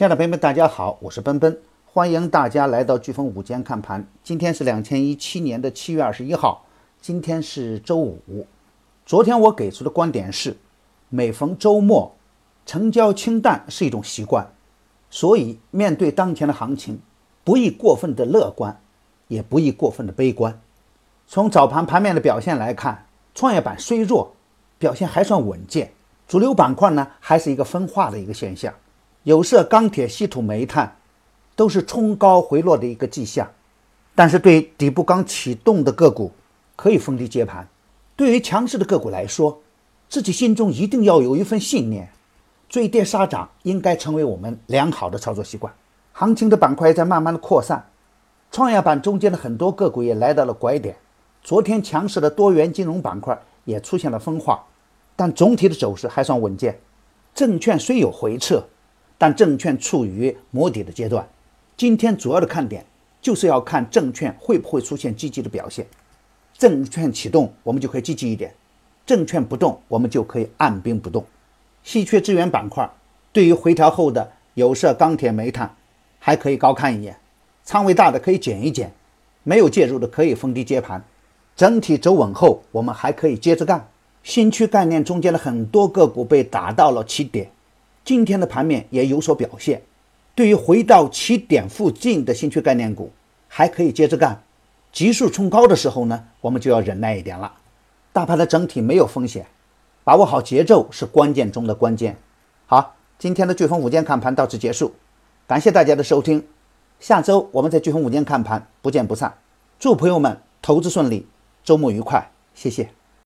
亲爱的朋友们，大家好，我是奔奔，欢迎大家来到飓风午间看盘。今天是两千一七年的七月二十一号，今天是周五。昨天我给出的观点是，每逢周末，成交清淡是一种习惯，所以面对当前的行情，不宜过分的乐观，也不宜过分的悲观。从早盘盘面的表现来看，创业板虽弱，表现还算稳健。主流板块呢，还是一个分化的一个现象。有色、钢铁、稀土、煤炭都是冲高回落的一个迹象，但是对底部刚启动的个股可以逢低接盘。对于强势的个股来说，自己心中一定要有一份信念，追跌杀涨应该成为我们良好的操作习惯。行情的板块在慢慢的扩散，创业板中间的很多个股也来到了拐点。昨天强势的多元金融板块也出现了分化，但总体的走势还算稳健。证券虽有回撤。但证券处于摸底的阶段，今天主要的看点就是要看证券会不会出现积极的表现。证券启动，我们就可以积极一点；证券不动，我们就可以按兵不动。稀缺资源板块对于回调后的有色、钢铁、煤炭还可以高看一眼，仓位大的可以减一减，没有介入的可以逢低接盘。整体走稳后，我们还可以接着干。新区概念中间的很多个股被打到了起点。今天的盘面也有所表现，对于回到起点附近的新区概念股，还可以接着干。急速冲高的时候呢，我们就要忍耐一点了。大盘的整体没有风险，把握好节奏是关键中的关键。好，今天的飓风午间看盘到此结束，感谢大家的收听。下周我们在飓风午间看盘不见不散。祝朋友们投资顺利，周末愉快，谢谢。